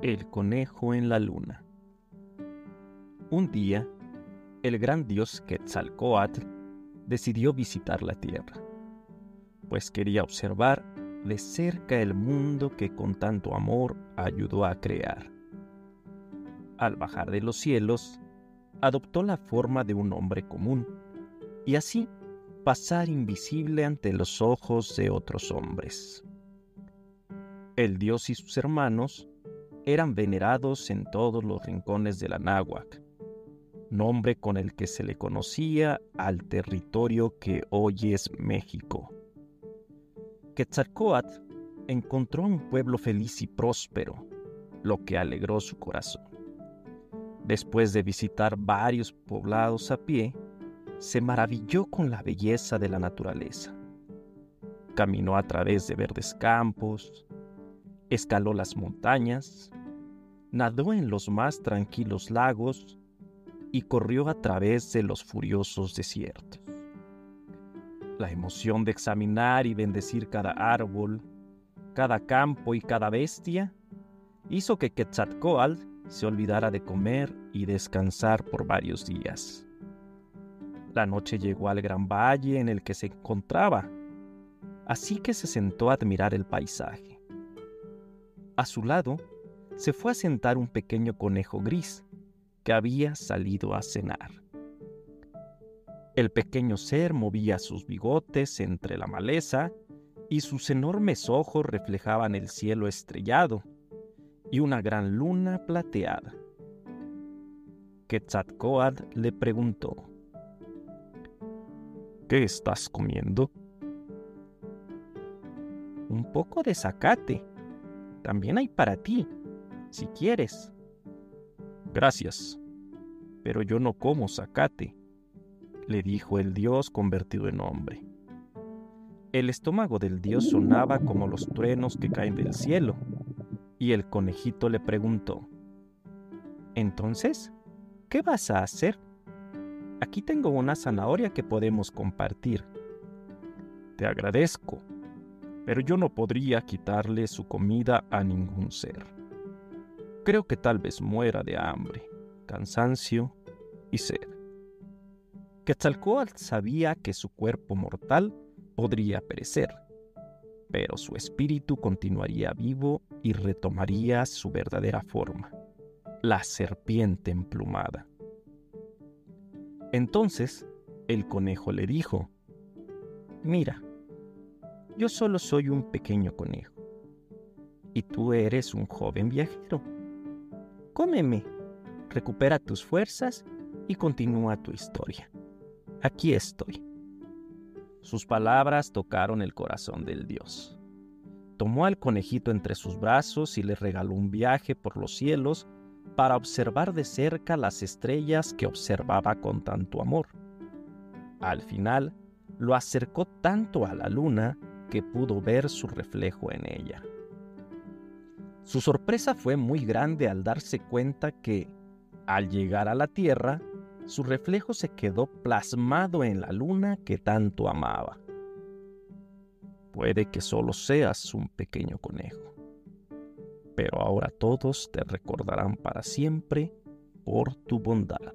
El conejo en la luna. Un día, el gran dios Quetzalcoatl decidió visitar la tierra, pues quería observar de cerca el mundo que con tanto amor ayudó a crear. Al bajar de los cielos, adoptó la forma de un hombre común y así pasar invisible ante los ojos de otros hombres. El dios y sus hermanos eran venerados en todos los rincones de la náhuac, nombre con el que se le conocía al territorio que hoy es México. Quetzalcoatl encontró un pueblo feliz y próspero, lo que alegró su corazón. Después de visitar varios poblados a pie, se maravilló con la belleza de la naturaleza. Caminó a través de verdes campos, escaló las montañas, nadó en los más tranquilos lagos y corrió a través de los furiosos desiertos. La emoción de examinar y bendecir cada árbol, cada campo y cada bestia hizo que Quetzalcoatl se olvidara de comer y descansar por varios días. La noche llegó al gran valle en el que se encontraba, así que se sentó a admirar el paisaje. A su lado se fue a sentar un pequeño conejo gris que había salido a cenar. El pequeño ser movía sus bigotes entre la maleza y sus enormes ojos reflejaban el cielo estrellado y una gran luna plateada. Quetzalcoatl le preguntó, ¿Qué estás comiendo? Un poco de zacate. También hay para ti, si quieres. Gracias, pero yo no como zacate, le dijo el dios convertido en hombre. El estómago del dios sonaba como los truenos que caen del cielo, y el conejito le preguntó, Entonces, ¿qué vas a hacer? Aquí tengo una zanahoria que podemos compartir. Te agradezco, pero yo no podría quitarle su comida a ningún ser. Creo que tal vez muera de hambre, cansancio y sed. Quetzalcoatl sabía que su cuerpo mortal podría perecer, pero su espíritu continuaría vivo y retomaría su verdadera forma, la serpiente emplumada. Entonces el conejo le dijo, Mira, yo solo soy un pequeño conejo, y tú eres un joven viajero Cómeme, recupera tus fuerzas y continúa tu historia. Aquí estoy. Sus palabras tocaron el corazón del dios. Tomó al conejito entre sus brazos y le regaló un viaje por los cielos para observar de cerca las estrellas que observaba con tanto amor. Al final, lo acercó tanto a la luna que pudo ver su reflejo en ella. Su sorpresa fue muy grande al darse cuenta que, al llegar a la Tierra, su reflejo se quedó plasmado en la luna que tanto amaba. Puede que solo seas un pequeño conejo, pero ahora todos te recordarán para siempre por tu bondad.